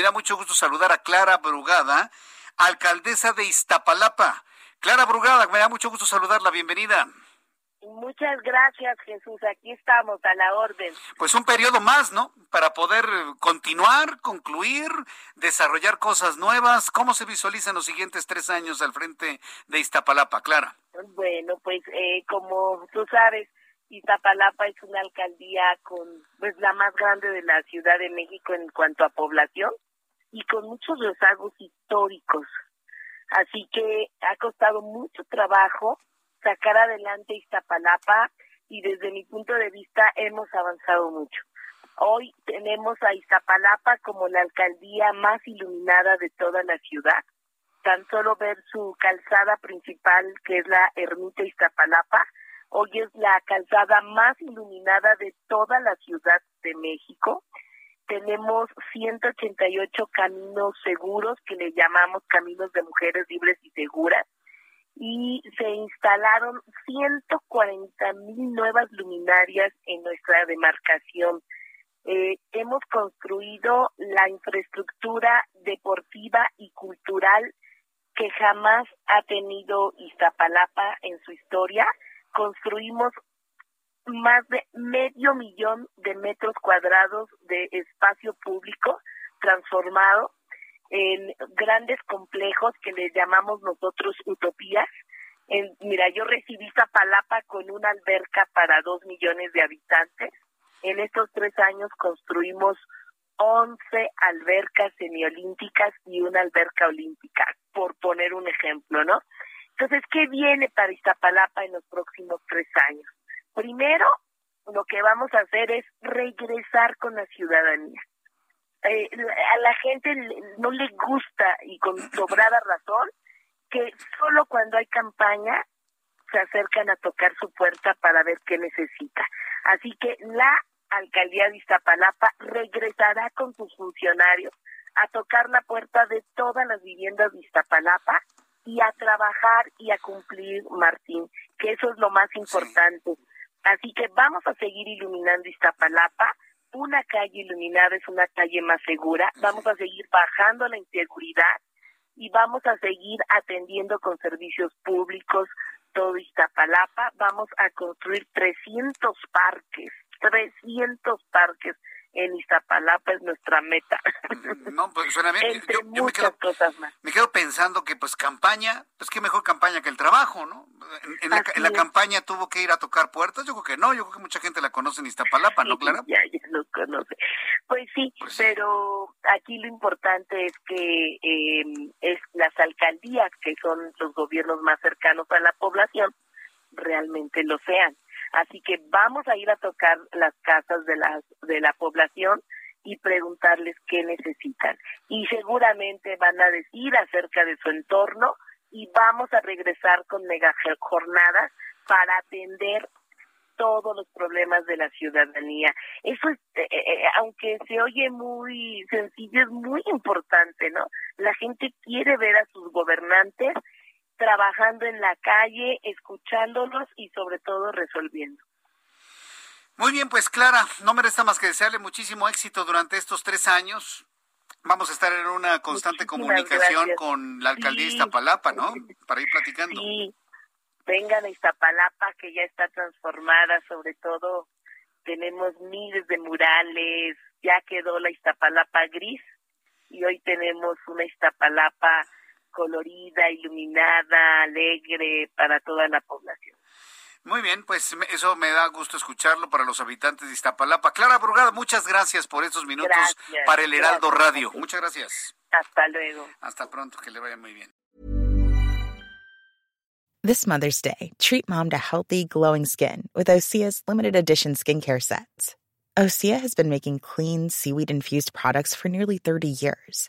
Me da mucho gusto saludar a Clara Brugada, alcaldesa de Iztapalapa. Clara Brugada, me da mucho gusto saludarla. Bienvenida. Muchas gracias, Jesús. Aquí estamos a la orden. Pues un periodo más, ¿no? Para poder continuar, concluir, desarrollar cosas nuevas. ¿Cómo se visualizan los siguientes tres años al frente de Iztapalapa, Clara? Bueno, pues eh, como tú sabes, Iztapalapa es una alcaldía con, pues la más grande de la Ciudad de México en cuanto a población y con muchos rezagos históricos. Así que ha costado mucho trabajo sacar adelante Iztapalapa y desde mi punto de vista hemos avanzado mucho. Hoy tenemos a Iztapalapa como la alcaldía más iluminada de toda la ciudad. Tan solo ver su calzada principal, que es la Ermita Iztapalapa, hoy es la calzada más iluminada de toda la Ciudad de México. Tenemos 188 caminos seguros que le llamamos caminos de mujeres libres y seguras y se instalaron 140 mil nuevas luminarias en nuestra demarcación. Eh, hemos construido la infraestructura deportiva y cultural que jamás ha tenido Iztapalapa en su historia. Construimos más de medio millón de metros cuadrados de espacio público transformado en grandes complejos que les llamamos nosotros utopías. Mira, yo recibí Zapalapa con una alberca para dos millones de habitantes. En estos tres años construimos 11 albercas semiolímpicas y una alberca olímpica, por poner un ejemplo, ¿no? Entonces, ¿qué viene para Iztapalapa en los próximos tres años? Primero, lo que vamos a hacer es regresar con la ciudadanía eh, a la gente no le gusta y con sobrada razón que solo cuando hay campaña se acercan a tocar su puerta para ver qué necesita. Así que la alcaldía de Iztapalapa regresará con sus funcionarios a tocar la puerta de todas las viviendas de Iztapalapa y a trabajar y a cumplir, Martín, que eso es lo más importante. Así que vamos a seguir iluminando Iztapalapa. Una calle iluminada es una calle más segura, vamos a seguir bajando la inseguridad y vamos a seguir atendiendo con servicios públicos todo Iztapalapa, vamos a construir 300 parques, 300 parques en Iztapalapa es nuestra meta. No, pues suena bien. yo, me, quedo, cosas más. me quedo pensando que pues campaña, pues qué mejor campaña que el trabajo, ¿no? En, la, campaña tuvo que ir a tocar puertas, yo creo que no, yo creo que mucha gente la conoce en Iztapalapa, ¿no, Clara? Ya, ya lo conoce. Pues sí, pues pero aquí lo importante es que eh, es las alcaldías, que son los gobiernos más cercanos a la población, realmente lo sean. Así que vamos a ir a tocar las casas de, las, de la población y preguntarles qué necesitan. Y seguramente van a decir acerca de su entorno y vamos a regresar con mega jornadas para atender todos los problemas de la ciudadanía. Eso, es, eh, eh, eh, aunque se oye muy sencillo, es muy importante, ¿no? La gente quiere ver a sus gobernantes trabajando en la calle, escuchándolos y sobre todo resolviendo. Muy bien, pues Clara, no me resta más que desearle muchísimo éxito durante estos tres años. Vamos a estar en una constante comunicación con la alcaldía de Iztapalapa, ¿no? Para ir platicando. Sí, vengan a Iztapalapa, que ya está transformada, sobre todo tenemos miles de murales, ya quedó la Iztapalapa gris y hoy tenemos una Iztapalapa colorida, iluminada, alegre para toda la población. Muy bien, pues eso me da gusto escucharlo para los habitantes de Iztapalapa. Clara Brugada, muchas gracias por estos minutos para el Heraldo Radio. Muchas gracias. Hasta luego. Hasta pronto, que le vaya muy bien. This Mother's Day, treat mom to healthy, glowing skin with Osea's limited edition skincare sets. Osea has been making clean, seaweed infused products for nearly 30 years.